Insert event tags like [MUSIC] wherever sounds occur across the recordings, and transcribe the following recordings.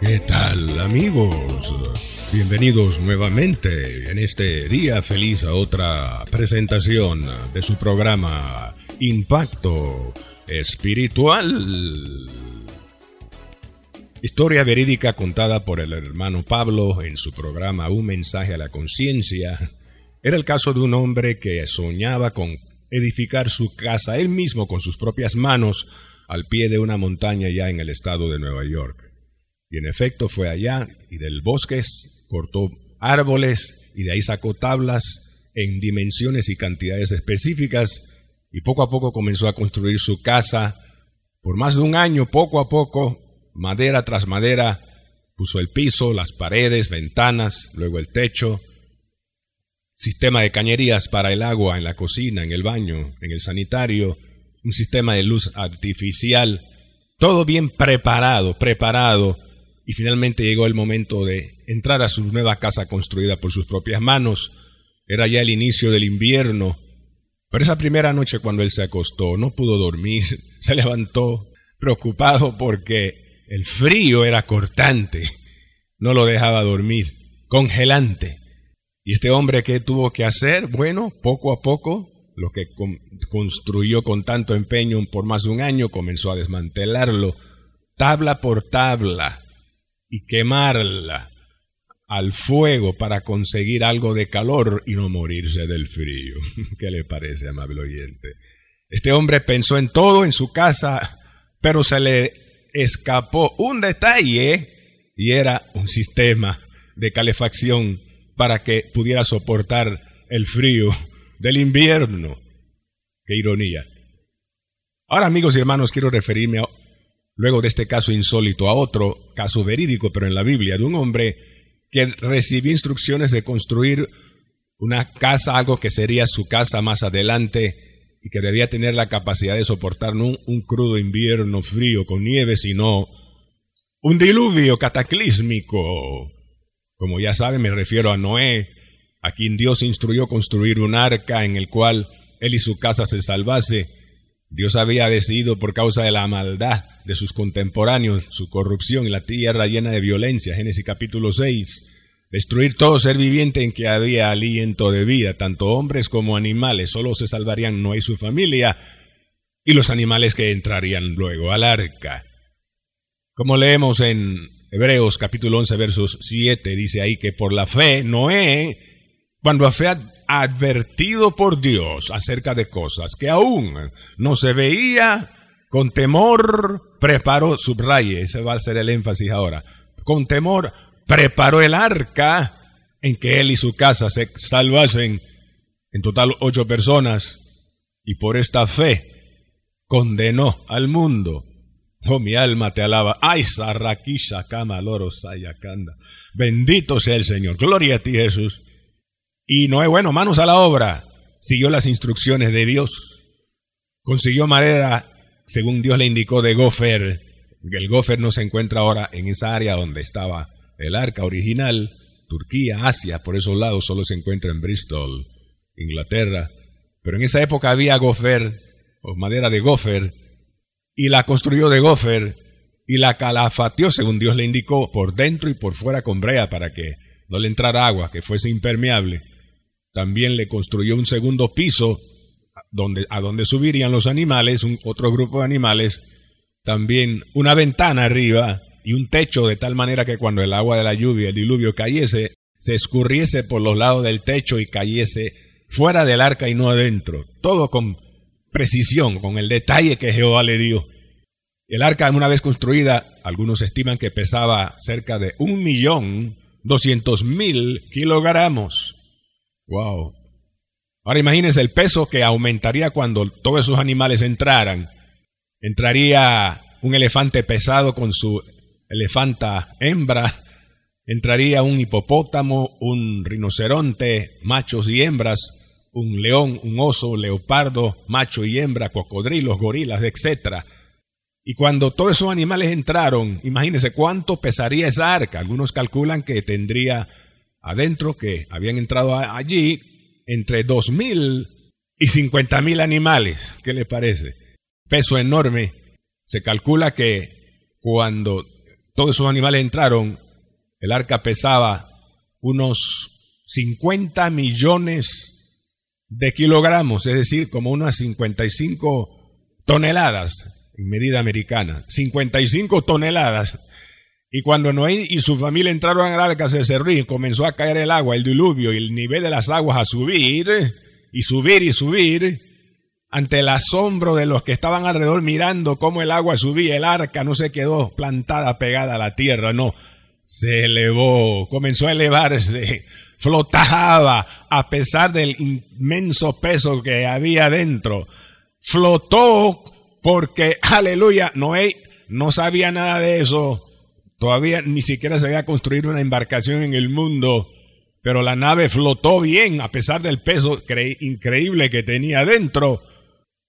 ¿Qué tal amigos? Bienvenidos nuevamente en este día feliz a otra presentación de su programa Impacto Espiritual. Historia verídica contada por el hermano Pablo en su programa Un mensaje a la conciencia. Era el caso de un hombre que soñaba con edificar su casa él mismo con sus propias manos al pie de una montaña ya en el estado de Nueva York. Y en efecto fue allá y del bosque cortó árboles y de ahí sacó tablas en dimensiones y cantidades específicas y poco a poco comenzó a construir su casa. Por más de un año, poco a poco, madera tras madera, puso el piso, las paredes, ventanas, luego el techo, sistema de cañerías para el agua en la cocina, en el baño, en el sanitario, un sistema de luz artificial, todo bien preparado, preparado y finalmente llegó el momento de entrar a su nueva casa construida por sus propias manos. Era ya el inicio del invierno. Pero esa primera noche cuando él se acostó no pudo dormir, [LAUGHS] se levantó preocupado porque el frío era cortante, no lo dejaba dormir, congelante. Y este hombre que tuvo que hacer, bueno, poco a poco, lo que construyó con tanto empeño por más de un año, comenzó a desmantelarlo, tabla por tabla, y quemarla al fuego para conseguir algo de calor y no morirse del frío. [LAUGHS] ¿Qué le parece, amable oyente? Este hombre pensó en todo en su casa, pero se le escapó un detalle y era un sistema de calefacción para que pudiera soportar el frío del invierno. Qué ironía. Ahora, amigos y hermanos, quiero referirme a luego de este caso insólito a otro caso verídico, pero en la Biblia, de un hombre que recibió instrucciones de construir una casa, algo que sería su casa más adelante y que debía tener la capacidad de soportar no un, crudo invierno frío con nieve, sino un diluvio cataclísmico. Como ya saben, me refiero a Noé, a quien Dios instruyó construir un arca en el cual él y su casa se salvase. Dios había decidido por causa de la maldad de sus contemporáneos, su corrupción y la tierra llena de violencia, Génesis capítulo 6, destruir todo ser viviente en que había aliento de vida, tanto hombres como animales, solo se salvarían Noé y su familia, y los animales que entrarían luego al arca. Como leemos en Hebreos capítulo 11 versos 7, dice ahí que por la fe Noé, cuando fue advertido por Dios acerca de cosas que aún no se veía, con temor preparó, subraye, ese va a ser el énfasis ahora. Con temor preparó el arca en que él y su casa se salvasen, en total ocho personas, y por esta fe condenó al mundo. Oh, mi alma te alaba. Ay, sarraquisha, cama, loro, sayacanda. Bendito sea el Señor. Gloria a ti, Jesús. Y no es bueno, manos a la obra. Siguió las instrucciones de Dios. Consiguió madera según Dios le indicó de Gofer, el Gofer no se encuentra ahora en esa área donde estaba el arca original, Turquía, Asia, por esos lados solo se encuentra en Bristol, Inglaterra. Pero en esa época había Gofer, o madera de Gofer, y la construyó de Gofer, y la calafateó según Dios le indicó, por dentro y por fuera con brea para que no le entrara agua, que fuese impermeable. También le construyó un segundo piso donde, a donde subirían los animales, un, otro grupo de animales, también una ventana arriba y un techo de tal manera que cuando el agua de la lluvia, el diluvio cayese, se escurriese por los lados del techo y cayese fuera del arca y no adentro. Todo con precisión, con el detalle que Jehová le dio. El arca, una vez construida, algunos estiman que pesaba cerca de un millón doscientos mil kilogramos. ¡Wow! Ahora imagínense el peso que aumentaría cuando todos esos animales entraran. Entraría un elefante pesado con su elefanta hembra entraría un hipopótamo, un rinoceronte, machos y hembras, un león, un oso, leopardo, macho y hembra, cocodrilos, gorilas, etc. Y cuando todos esos animales entraron, imagínense cuánto pesaría esa arca. Algunos calculan que tendría adentro, que habían entrado allí, entre dos mil y cincuenta mil animales. ¿Qué les parece? Peso enorme. Se calcula que cuando todos esos animales entraron, el arca pesaba unos 50 millones de kilogramos, es decir, como unas 55 toneladas en medida americana. 55 toneladas. Y cuando Noé y su familia entraron al arca, se cerró y comenzó a caer el agua, el diluvio y el nivel de las aguas a subir y subir y subir. Ante el asombro de los que estaban alrededor mirando cómo el agua subía, el arca no se quedó plantada pegada a la tierra, no, se elevó, comenzó a elevarse, flotaba a pesar del inmenso peso que había dentro. Flotó porque, aleluya, Noé no sabía nada de eso. Todavía ni siquiera se había construido una embarcación en el mundo, pero la nave flotó bien a pesar del peso increíble que tenía dentro.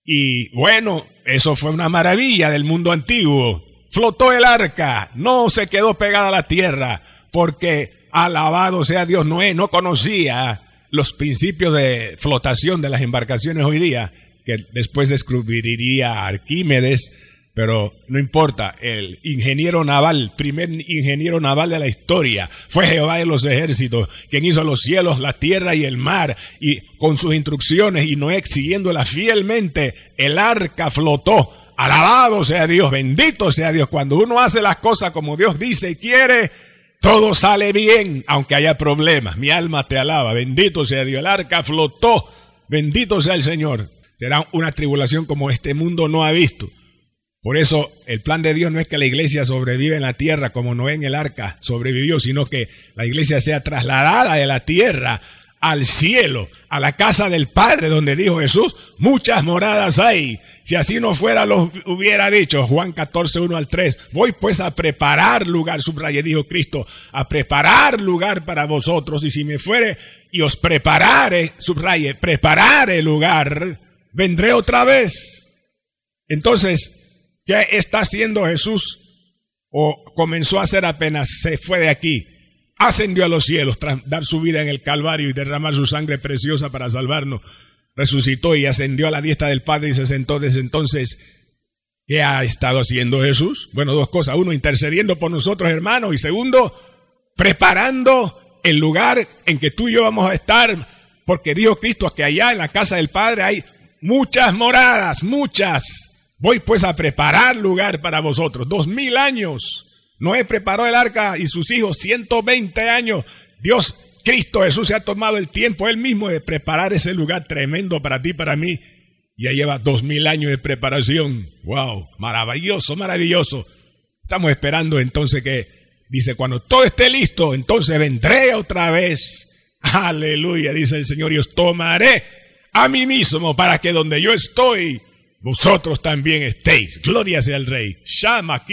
Y bueno, eso fue una maravilla del mundo antiguo flotó el arca, no se quedó pegada a la tierra, porque alabado sea Dios, Noé no conocía los principios de flotación de las embarcaciones hoy día, que después descubriría Arquímedes, pero no importa, el ingeniero naval, primer ingeniero naval de la historia, fue Jehová de los ejércitos, quien hizo los cielos, la tierra y el mar, y con sus instrucciones y Noé siguiéndolas fielmente, el arca flotó Alabado sea Dios, bendito sea Dios. Cuando uno hace las cosas como Dios dice y quiere, todo sale bien, aunque haya problemas. Mi alma te alaba, bendito sea Dios. El arca flotó, bendito sea el Señor. Será una tribulación como este mundo no ha visto. Por eso el plan de Dios no es que la iglesia sobreviva en la tierra como Noé en el arca sobrevivió, sino que la iglesia sea trasladada de la tierra al cielo, a la casa del Padre, donde dijo Jesús, muchas moradas hay. Si así no fuera, lo hubiera dicho Juan 14, 1 al 3. Voy pues a preparar lugar, subraye, dijo Cristo, a preparar lugar para vosotros. Y si me fuere y os preparare, subraye, preparare lugar, vendré otra vez. Entonces, ¿qué está haciendo Jesús? O comenzó a hacer apenas se fue de aquí. Ascendió a los cielos tras dar su vida en el Calvario y derramar su sangre preciosa para salvarnos resucitó y ascendió a la diestra del Padre y se sentó desde entonces. ¿Qué ha estado haciendo Jesús? Bueno, dos cosas. Uno, intercediendo por nosotros, hermanos. Y segundo, preparando el lugar en que tú y yo vamos a estar. Porque dijo Cristo que allá en la casa del Padre hay muchas moradas, muchas. Voy pues a preparar lugar para vosotros. Dos mil años. Noé preparó el arca y sus hijos, 120 años. Dios Cristo Jesús se ha tomado el tiempo él mismo de preparar ese lugar tremendo para ti, para mí. Ya lleva dos mil años de preparación. Wow, maravilloso, maravilloso. Estamos esperando entonces que, dice, cuando todo esté listo, entonces vendré otra vez. Aleluya, dice el Señor, y os tomaré a mí mismo para que donde yo estoy, vosotros también estéis. Gloria sea el Rey. Shama,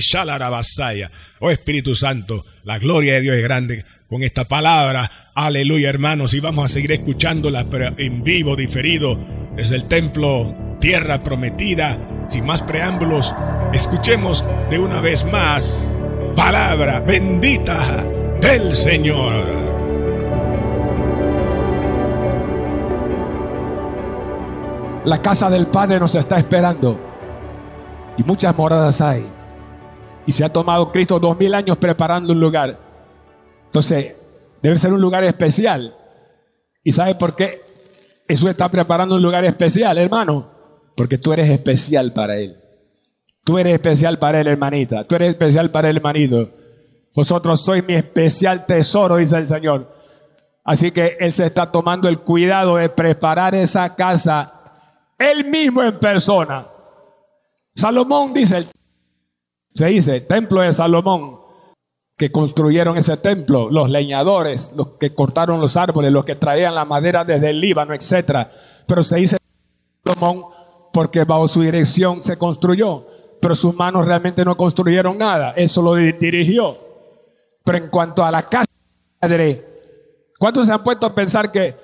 Shalarabasaya. Oh Espíritu Santo, la gloria de Dios es grande con esta palabra. Aleluya, hermanos. Y vamos a seguir escuchándola en vivo, diferido, desde el templo, tierra prometida. Sin más preámbulos, escuchemos de una vez más palabra bendita del Señor. La casa del Padre nos está esperando y muchas moradas hay. Y se ha tomado Cristo dos mil años preparando un lugar. Entonces, debe ser un lugar especial. ¿Y sabe por qué? Jesús está preparando un lugar especial, hermano. Porque tú eres especial para Él. Tú eres especial para Él, hermanita. Tú eres especial para Él, hermanito. Vosotros sois mi especial tesoro, dice el Señor. Así que Él se está tomando el cuidado de preparar esa casa Él mismo en persona. Salomón dice, se dice, templo de Salomón que construyeron ese templo, los leñadores, los que cortaron los árboles, los que traían la madera desde el Líbano, etc. Pero se dice Salomón porque bajo su dirección se construyó, pero sus manos realmente no construyeron nada, eso lo dirigió. Pero en cuanto a la casa del Padre, ¿cuántos se han puesto a pensar que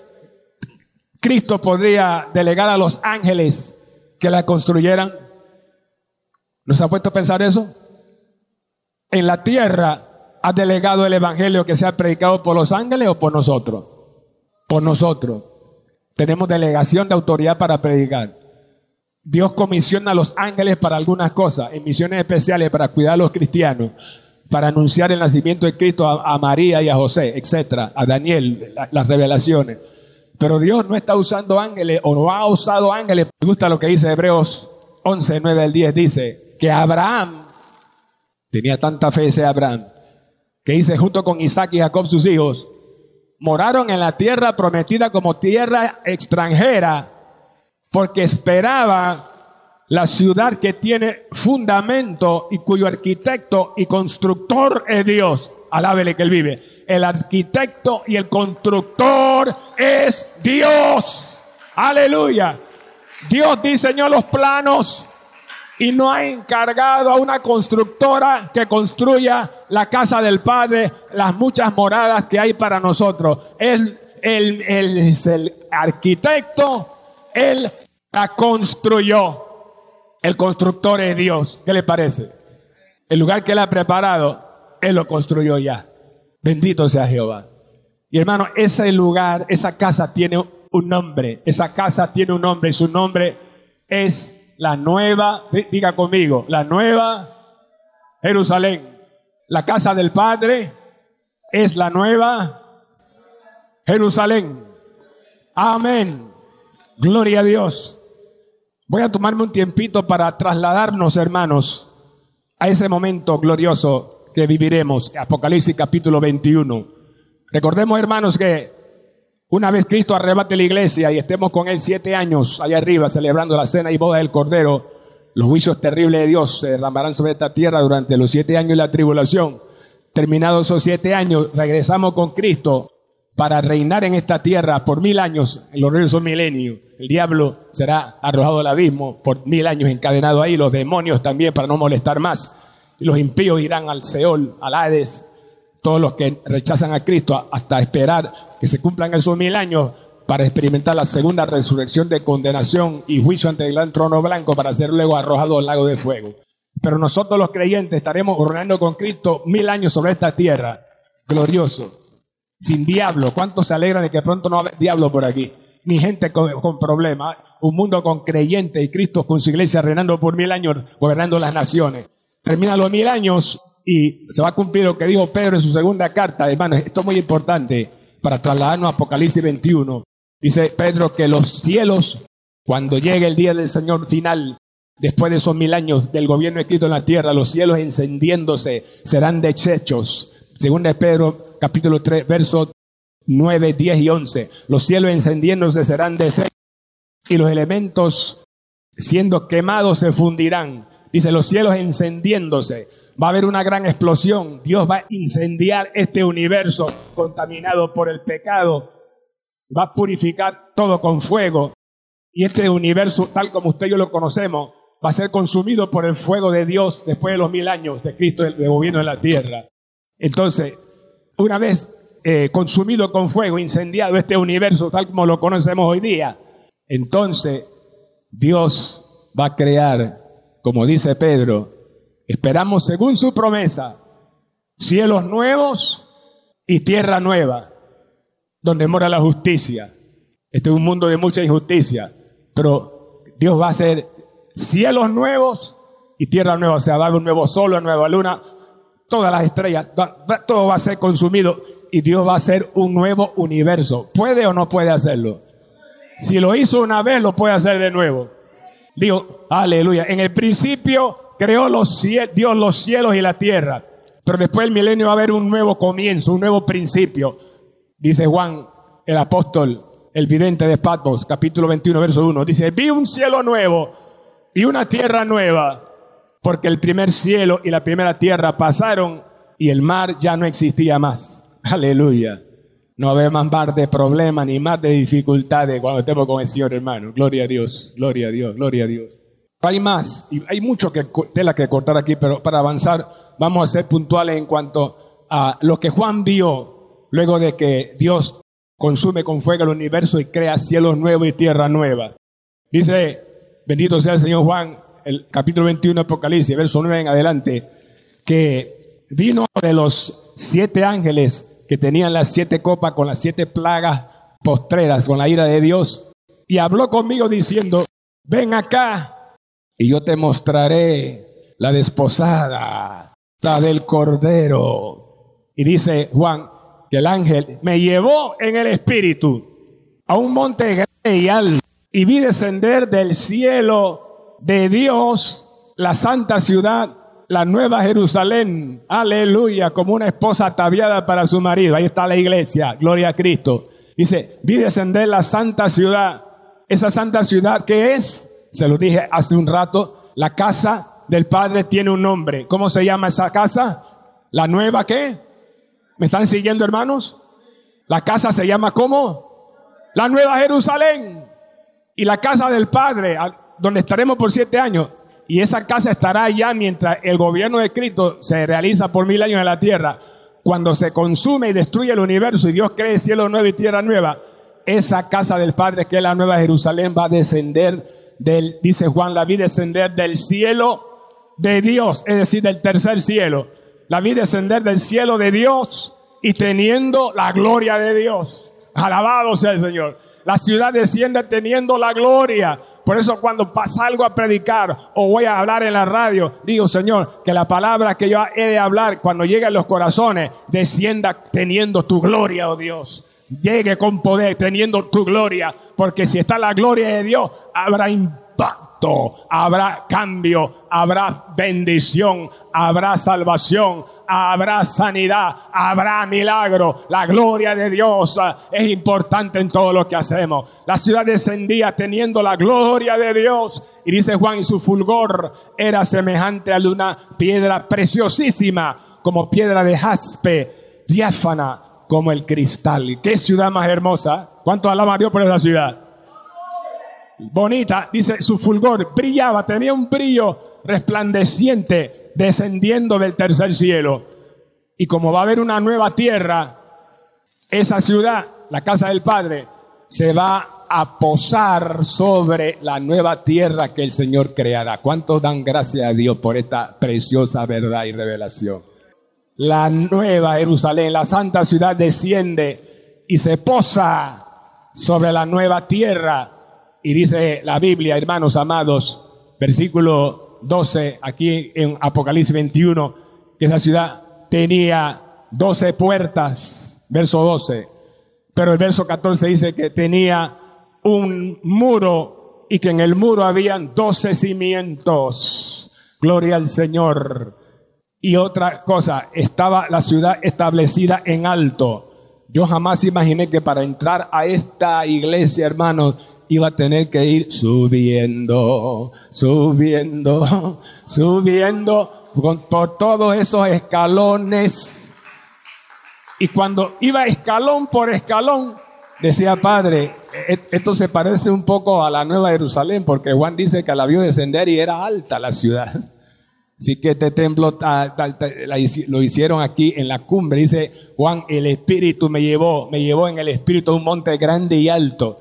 Cristo podría delegar a los ángeles que la construyeran? ¿Nos ha puesto a pensar eso? En la tierra ha delegado el evangelio que sea predicado por los ángeles o por nosotros? Por nosotros. Tenemos delegación de autoridad para predicar. Dios comisiona a los ángeles para algunas cosas, en misiones especiales para cuidar a los cristianos, para anunciar el nacimiento de Cristo a, María y a José, etcétera, a Daniel, las revelaciones. Pero Dios no está usando ángeles o no ha usado ángeles. Me gusta lo que dice Hebreos 11, 9 al 10. Dice que Abraham tenía tanta fe ese Abraham que dice junto con Isaac y Jacob sus hijos, moraron en la tierra prometida como tierra extranjera, porque esperaba la ciudad que tiene fundamento y cuyo arquitecto y constructor es Dios. Alábele que él vive. El arquitecto y el constructor es Dios. Aleluya. Dios diseñó los planos y no ha encargado a una constructora que construya la casa del Padre, las muchas moradas que hay para nosotros. Él, es el arquitecto, Él la construyó. El constructor es Dios. ¿Qué le parece? El lugar que Él ha preparado, Él lo construyó ya. Bendito sea Jehová. Y hermano, ese lugar, esa casa tiene un nombre. Esa casa tiene un nombre y su nombre es la nueva, diga conmigo, la nueva Jerusalén. La casa del Padre es la nueva Jerusalén. Amén. Gloria a Dios. Voy a tomarme un tiempito para trasladarnos, hermanos, a ese momento glorioso que viviremos. Apocalipsis capítulo 21. Recordemos, hermanos, que una vez Cristo arrebate la iglesia y estemos con Él siete años allá arriba celebrando la cena y boda del Cordero, los juicios terribles de Dios se derramarán sobre esta tierra durante los siete años de la tribulación. Terminados esos siete años, regresamos con Cristo para reinar en esta tierra por mil años, en los regresos milenios. El diablo será arrojado al abismo por mil años encadenado ahí, los demonios también para no molestar más. Y los impíos irán al Seol, al Hades, todos los que rechazan a Cristo hasta esperar que se cumplan esos mil años para experimentar la segunda resurrección de condenación y juicio ante el gran trono blanco para ser luego arrojado al lago de fuego. Pero nosotros los creyentes estaremos gobernando con Cristo mil años sobre esta tierra, glorioso, sin diablo. ¿Cuántos se alegran de que pronto no hay diablo por aquí? Ni gente con, problemas. Un mundo con creyentes y Cristo con su iglesia reinando por mil años, gobernando las naciones. Termina los mil años y se va a cumplir lo que dijo Pedro en su segunda carta. Hermanos, esto es muy importante para trasladarnos a Apocalipsis 21. Dice Pedro que los cielos, cuando llegue el día del Señor final, después de esos mil años del gobierno escrito en la tierra, los cielos encendiéndose serán deshechos. Según de Pedro, capítulo 3, versos 9, 10 y 11. Los cielos encendiéndose serán deshechos y los elementos siendo quemados se fundirán. Dice, los cielos encendiéndose. Va a haber una gran explosión. Dios va a incendiar este universo contaminado por el pecado. Va a purificar todo con fuego. Y este universo, tal como usted y yo lo conocemos, va a ser consumido por el fuego de Dios después de los mil años de Cristo de gobierno en la tierra. Entonces, una vez eh, consumido con fuego, incendiado este universo tal como lo conocemos hoy día, entonces Dios va a crear, como dice Pedro, Esperamos según su promesa cielos nuevos y tierra nueva, donde mora la justicia. Este es un mundo de mucha injusticia, pero Dios va a hacer cielos nuevos y tierra nueva. O sea, va a haber un nuevo sol, una nueva luna, todas las estrellas, todo va a ser consumido y Dios va a hacer un nuevo universo. ¿Puede o no puede hacerlo? Si lo hizo una vez, lo puede hacer de nuevo. Digo, aleluya. En el principio creó los Dios los cielos y la tierra. Pero después del milenio va a haber un nuevo comienzo, un nuevo principio. Dice Juan, el apóstol, el vidente de Patmos, capítulo 21, verso 1. Dice, vi un cielo nuevo y una tierra nueva, porque el primer cielo y la primera tierra pasaron y el mar ya no existía más. [LAUGHS] Aleluya. No había más mar de problemas ni más de dificultades cuando estemos con el Señor, hermano. Gloria a Dios, gloria a Dios, gloria a Dios. Hay más, y hay mucho que, tela que cortar aquí, pero para avanzar vamos a ser puntuales en cuanto a lo que Juan vio luego de que Dios consume con fuego el universo y crea cielos nuevos y tierra nueva. Dice, bendito sea el Señor Juan, el capítulo 21 de Apocalipsis, verso 9 en adelante, que vino de los siete ángeles que tenían las siete copas con las siete plagas postreras, con la ira de Dios, y habló conmigo diciendo, ven acá y yo te mostraré la desposada del Cordero. Y dice Juan que el ángel me llevó en el espíritu a un monte grande y alto y vi descender del cielo de Dios la santa ciudad, la nueva Jerusalén, aleluya, como una esposa ataviada para su marido. Ahí está la iglesia, gloria a Cristo. Dice, vi descender la santa ciudad. Esa santa ciudad que es, se lo dije hace un rato, la casa del Padre tiene un nombre. ¿Cómo se llama esa casa? La nueva qué? ¿Me están siguiendo hermanos? La casa se llama ¿cómo? La nueva Jerusalén. Y la casa del Padre, donde estaremos por siete años. Y esa casa estará allá mientras el gobierno de Cristo se realiza por mil años en la tierra cuando se consume y destruye el universo y Dios cree cielo nuevo y tierra nueva, esa casa del Padre que es la nueva Jerusalén va a descender del, dice Juan, la vi descender del cielo de Dios, es decir, del tercer cielo. La vi descender del cielo de Dios y teniendo la gloria de Dios. Alabado sea el Señor. La ciudad desciende teniendo la gloria. Por eso cuando pasa algo a predicar o voy a hablar en la radio, digo, Señor, que la palabra que yo he de hablar cuando llegue a los corazones, descienda teniendo tu gloria, oh Dios. Llegue con poder teniendo tu gloria. Porque si está la gloria de Dios, habrá habrá cambio, habrá bendición, habrá salvación, habrá sanidad, habrá milagro. La gloria de Dios eh, es importante en todo lo que hacemos. La ciudad descendía teniendo la gloria de Dios. Y dice Juan, y su fulgor era semejante a una piedra preciosísima, como piedra de jaspe, diáfana como el cristal. ¿Qué ciudad más hermosa? ¿Cuánto alaba a Dios por esa ciudad? Bonita, dice, su fulgor brillaba, tenía un brillo resplandeciente descendiendo del tercer cielo. Y como va a haber una nueva tierra, esa ciudad, la casa del Padre, se va a posar sobre la nueva tierra que el Señor creará. ¿Cuántos dan gracias a Dios por esta preciosa verdad y revelación? La nueva Jerusalén, la santa ciudad desciende y se posa sobre la nueva tierra y dice la Biblia, hermanos amados, versículo 12, aquí en Apocalipsis 21, que esa ciudad tenía 12 puertas, verso 12. Pero el verso 14 dice que tenía un muro y que en el muro habían 12 cimientos. Gloria al Señor. Y otra cosa, estaba la ciudad establecida en alto. Yo jamás imaginé que para entrar a esta iglesia, hermanos, iba a tener que ir subiendo, subiendo, subiendo por todos esos escalones. Y cuando iba escalón por escalón, decía Padre, e-, esto se parece un poco a la Nueva Jerusalén, porque Juan dice que la vio descender y era alta la ciudad. Así que este templo lo hicieron aquí en la cumbre. Dice Juan, el Espíritu me llevó, me llevó en el Espíritu a un monte grande y alto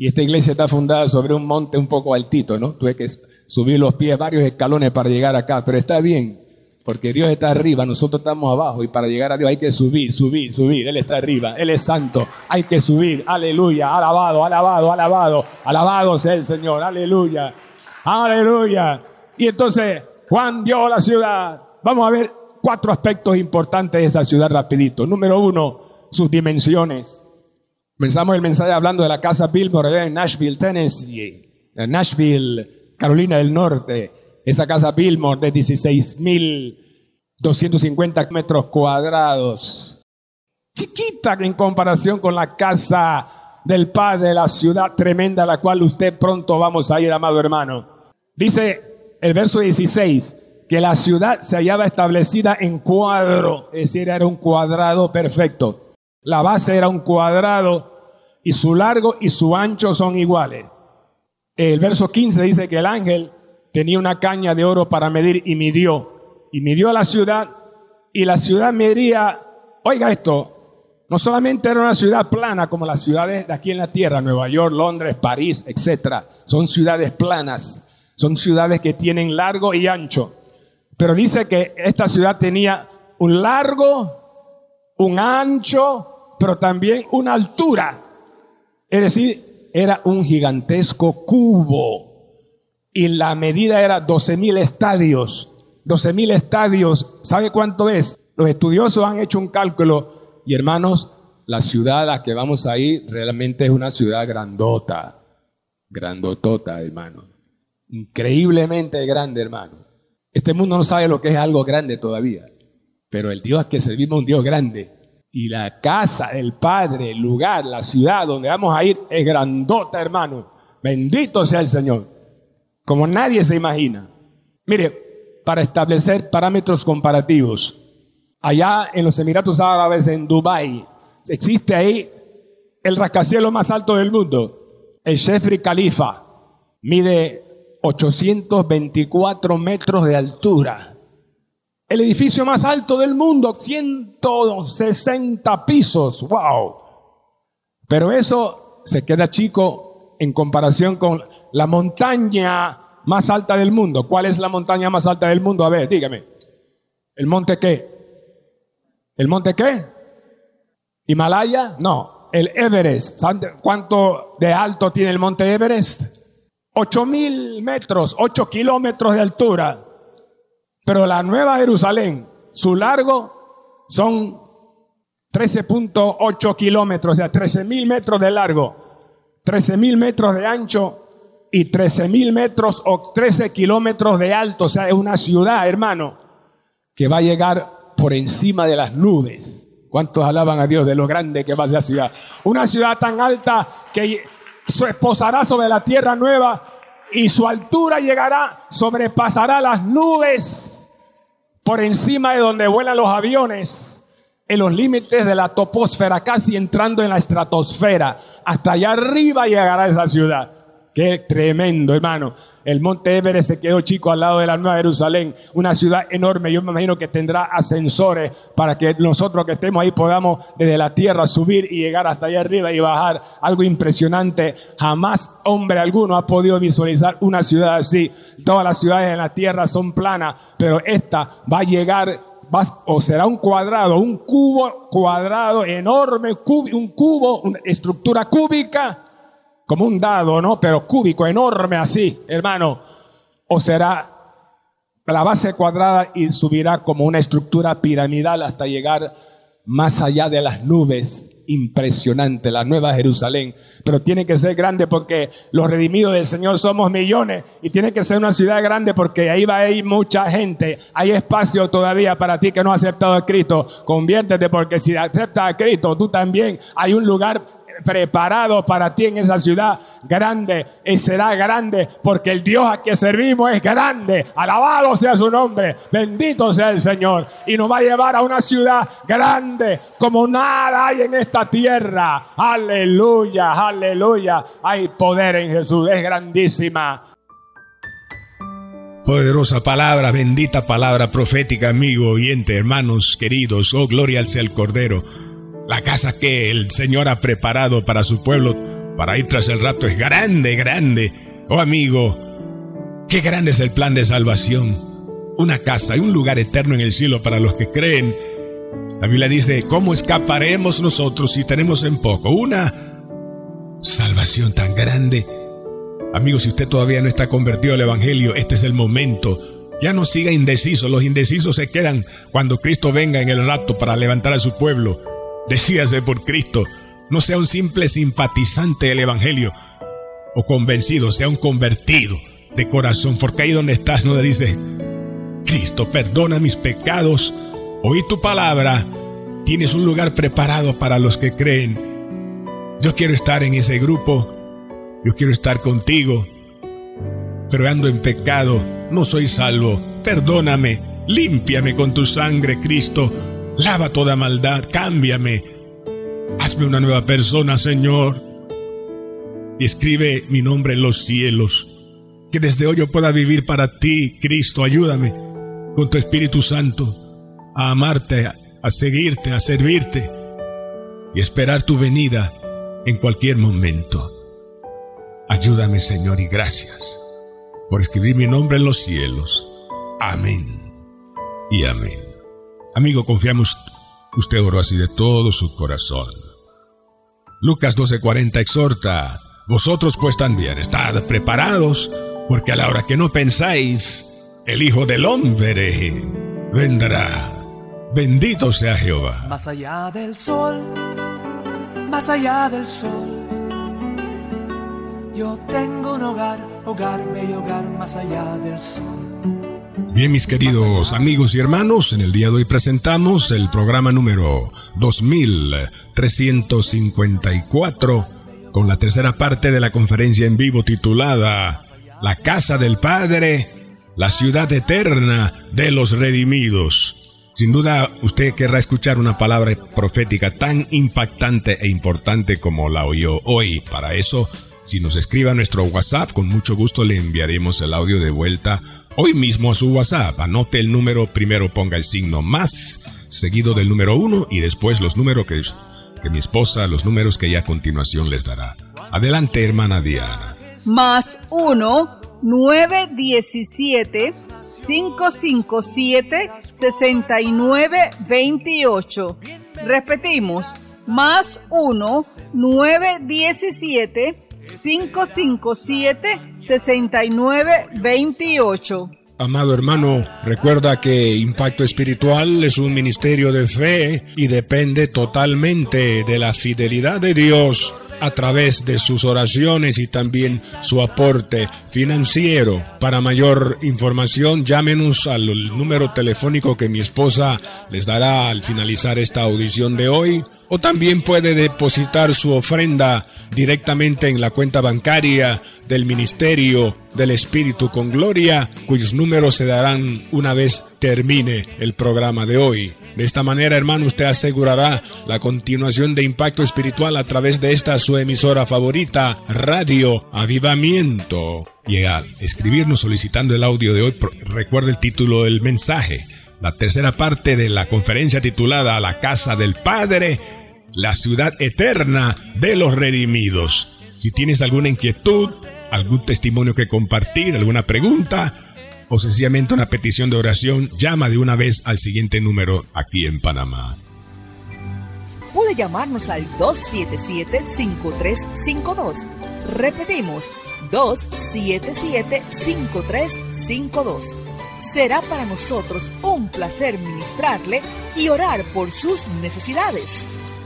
y esta iglesia está fundada sobre un monte un poco altito, ¿no? Tuve que subir los pies varios escalones para llegar acá, pero está bien, porque Dios está arriba, nosotros estamos abajo y para llegar a Dios hay que subir, subir, subir. Él está arriba, Él es santo, hay que subir, aleluya, alabado, alabado, alabado, alabado sea el Señor, aleluya, aleluya. Y entonces Juan dio la ciudad. Vamos a ver cuatro aspectos importantes de esa ciudad rapidito. Número uno, sus dimensiones. Comenzamos el mensaje hablando de la casa Billboard en Nashville, Tennessee, en Nashville, Carolina del Norte. Esa casa Billboard de 16.250 metros cuadrados. Chiquita en comparación con la casa del Padre, la ciudad tremenda a la cual usted pronto vamos a ir, amado hermano. Dice el verso 16 que la ciudad se hallaba establecida en cuadro, es decir, era un cuadrado perfecto. La base era un cuadrado y su largo y su ancho son iguales. El verso 15 dice que el ángel tenía una caña de oro para medir y midió. Y midió la ciudad y la ciudad medía, oiga esto, no solamente era una ciudad plana como las ciudades de aquí en la tierra, Nueva York, Londres, París, etc. Son ciudades planas, son ciudades que tienen largo y ancho. Pero dice que esta ciudad tenía un largo, un ancho, pero también una altura. Es decir, era un gigantesco cubo. Y la medida era 12 mil estadios. 12 mil estadios. ¿Sabe cuánto es? Los estudiosos han hecho un cálculo. Y hermanos, la ciudad a la que vamos a ir realmente es una ciudad grandota. Grandotota, hermano. Increíblemente grande, hermano. Este mundo no sabe lo que es algo grande todavía. Pero el Dios que servimos es un Dios grande. Y la casa del Padre, el lugar, la ciudad donde vamos a ir es grandota, hermano. Bendito sea el Señor. Como nadie se imagina. Mire, para establecer parámetros comparativos, allá en los Emiratos Árabes, en Dubái, existe ahí el rascacielos más alto del mundo, el Shefri Khalifa. Mide 824 metros de altura. El edificio más alto del mundo, 160 pisos. ¡Wow! Pero eso se queda chico en comparación con la montaña más alta del mundo. ¿Cuál es la montaña más alta del mundo? A ver, dígame. ¿El monte qué? ¿El monte qué? ¿Himalaya? No. El Everest. ¿Saben cuánto de alto tiene el monte Everest? 8 mil metros, 8 kilómetros de altura. Pero la Nueva Jerusalén, su largo son 13.8 kilómetros, o sea, 13 mil metros de largo, 13 mil metros de ancho y 13 mil metros o 13 kilómetros de alto. O sea, es una ciudad, hermano, que va a llegar por encima de las nubes. ¿Cuántos alaban a Dios de lo grande que va a ser la ciudad? Una ciudad tan alta que se posará sobre la tierra nueva y su altura llegará, sobrepasará las nubes por encima de donde vuelan los aviones, en los límites de la toposfera, casi entrando en la estratosfera. Hasta allá arriba llegará esa ciudad. Qué tremendo, hermano. El monte Everest se quedó chico al lado de la Nueva Jerusalén, una ciudad enorme. Yo me imagino que tendrá ascensores para que nosotros que estemos ahí podamos desde la tierra subir y llegar hasta allá arriba y bajar. Algo impresionante. Jamás hombre alguno ha podido visualizar una ciudad así. Todas las ciudades en la tierra son planas, pero esta va a llegar o será un cuadrado, un cubo cuadrado enorme, un cubo, una estructura cúbica como un dado, ¿no? Pero cúbico, enorme así, hermano. O será la base cuadrada y subirá como una estructura piramidal hasta llegar más allá de las nubes. Impresionante, la nueva Jerusalén. Pero tiene que ser grande porque los redimidos del Señor somos millones y tiene que ser una ciudad grande porque ahí va a ir mucha gente. Hay espacio todavía para ti que no has aceptado a Cristo. Conviértete porque si aceptas a Cristo, tú también hay un lugar preparado para ti en esa ciudad grande y será grande porque el Dios a que servimos es grande. Alabado sea su nombre, bendito sea el Señor y nos va a llevar a una ciudad grande como nada hay en esta tierra. Aleluya, aleluya. Hay poder en Jesús, es grandísima. Poderosa palabra, bendita palabra profética, amigo, oyente, hermanos queridos. Oh, gloria al el Cordero. La casa que el Señor ha preparado para su pueblo para ir tras el rato es grande, grande. Oh amigo, qué grande es el plan de salvación. Una casa y un lugar eterno en el cielo para los que creen. La Biblia dice, ¿cómo escaparemos nosotros si tenemos en poco una salvación tan grande? Amigo, si usted todavía no está convertido al Evangelio, este es el momento. Ya no siga indeciso, los indecisos se quedan cuando Cristo venga en el rato para levantar a su pueblo. Decíase por Cristo, no sea un simple simpatizante del Evangelio o convencido, sea un convertido de corazón, porque ahí donde estás no le dice, Cristo, perdona mis pecados, oí tu palabra, tienes un lugar preparado para los que creen. Yo quiero estar en ese grupo, yo quiero estar contigo, pero ando en pecado, no soy salvo, perdóname, límpiame con tu sangre, Cristo Lava toda maldad, cámbiame. Hazme una nueva persona, Señor. Y escribe mi nombre en los cielos. Que desde hoy yo pueda vivir para ti, Cristo. Ayúdame con tu Espíritu Santo a amarte, a seguirte, a servirte y esperar tu venida en cualquier momento. Ayúdame, Señor, y gracias por escribir mi nombre en los cielos. Amén y amén. Amigo, confiamos, usted oró así de todo su corazón. Lucas 12:40 exhorta, vosotros pues también estad preparados, porque a la hora que no pensáis, el Hijo del Hombre vendrá. Bendito sea Jehová. Más allá del sol, más allá del sol, yo tengo un hogar, hogar, bello hogar, más allá del sol. Bien, mis queridos amigos y hermanos, en el día de hoy presentamos el programa número 2354 con la tercera parte de la conferencia en vivo titulada La Casa del Padre, la ciudad eterna de los redimidos. Sin duda, usted querrá escuchar una palabra profética tan impactante e importante como la oyó hoy. Para eso, si nos escribe a nuestro WhatsApp, con mucho gusto le enviaremos el audio de vuelta hoy mismo a su WhatsApp. Anote el número, primero ponga el signo más, seguido del número uno y después los números que, que mi esposa, los números que ella a continuación les dará. Adelante, hermana Diana. Más uno, nueve, diecisiete 557-6928. Repetimos, más 1-917-557-6928. Amado hermano, recuerda que Impacto Espiritual es un ministerio de fe y depende totalmente de la fidelidad de Dios a través de sus oraciones y también su aporte financiero. Para mayor información, llámenos al número telefónico que mi esposa les dará al finalizar esta audición de hoy. O también puede depositar su ofrenda directamente en la cuenta bancaria del Ministerio del Espíritu con Gloria, cuyos números se darán una vez termine el programa de hoy. De esta manera, hermano, usted asegurará la continuación de impacto espiritual a través de esta su emisora favorita, Radio Avivamiento. Y al escribirnos solicitando el audio de hoy, recuerde el título del mensaje, la tercera parte de la conferencia titulada La Casa del Padre, la ciudad eterna de los redimidos. Si tienes alguna inquietud, algún testimonio que compartir, alguna pregunta, o sencillamente una petición de oración, llama de una vez al siguiente número aquí en Panamá. Puede llamarnos al 277-5352. Repetimos, 277-5352. Será para nosotros un placer ministrarle y orar por sus necesidades.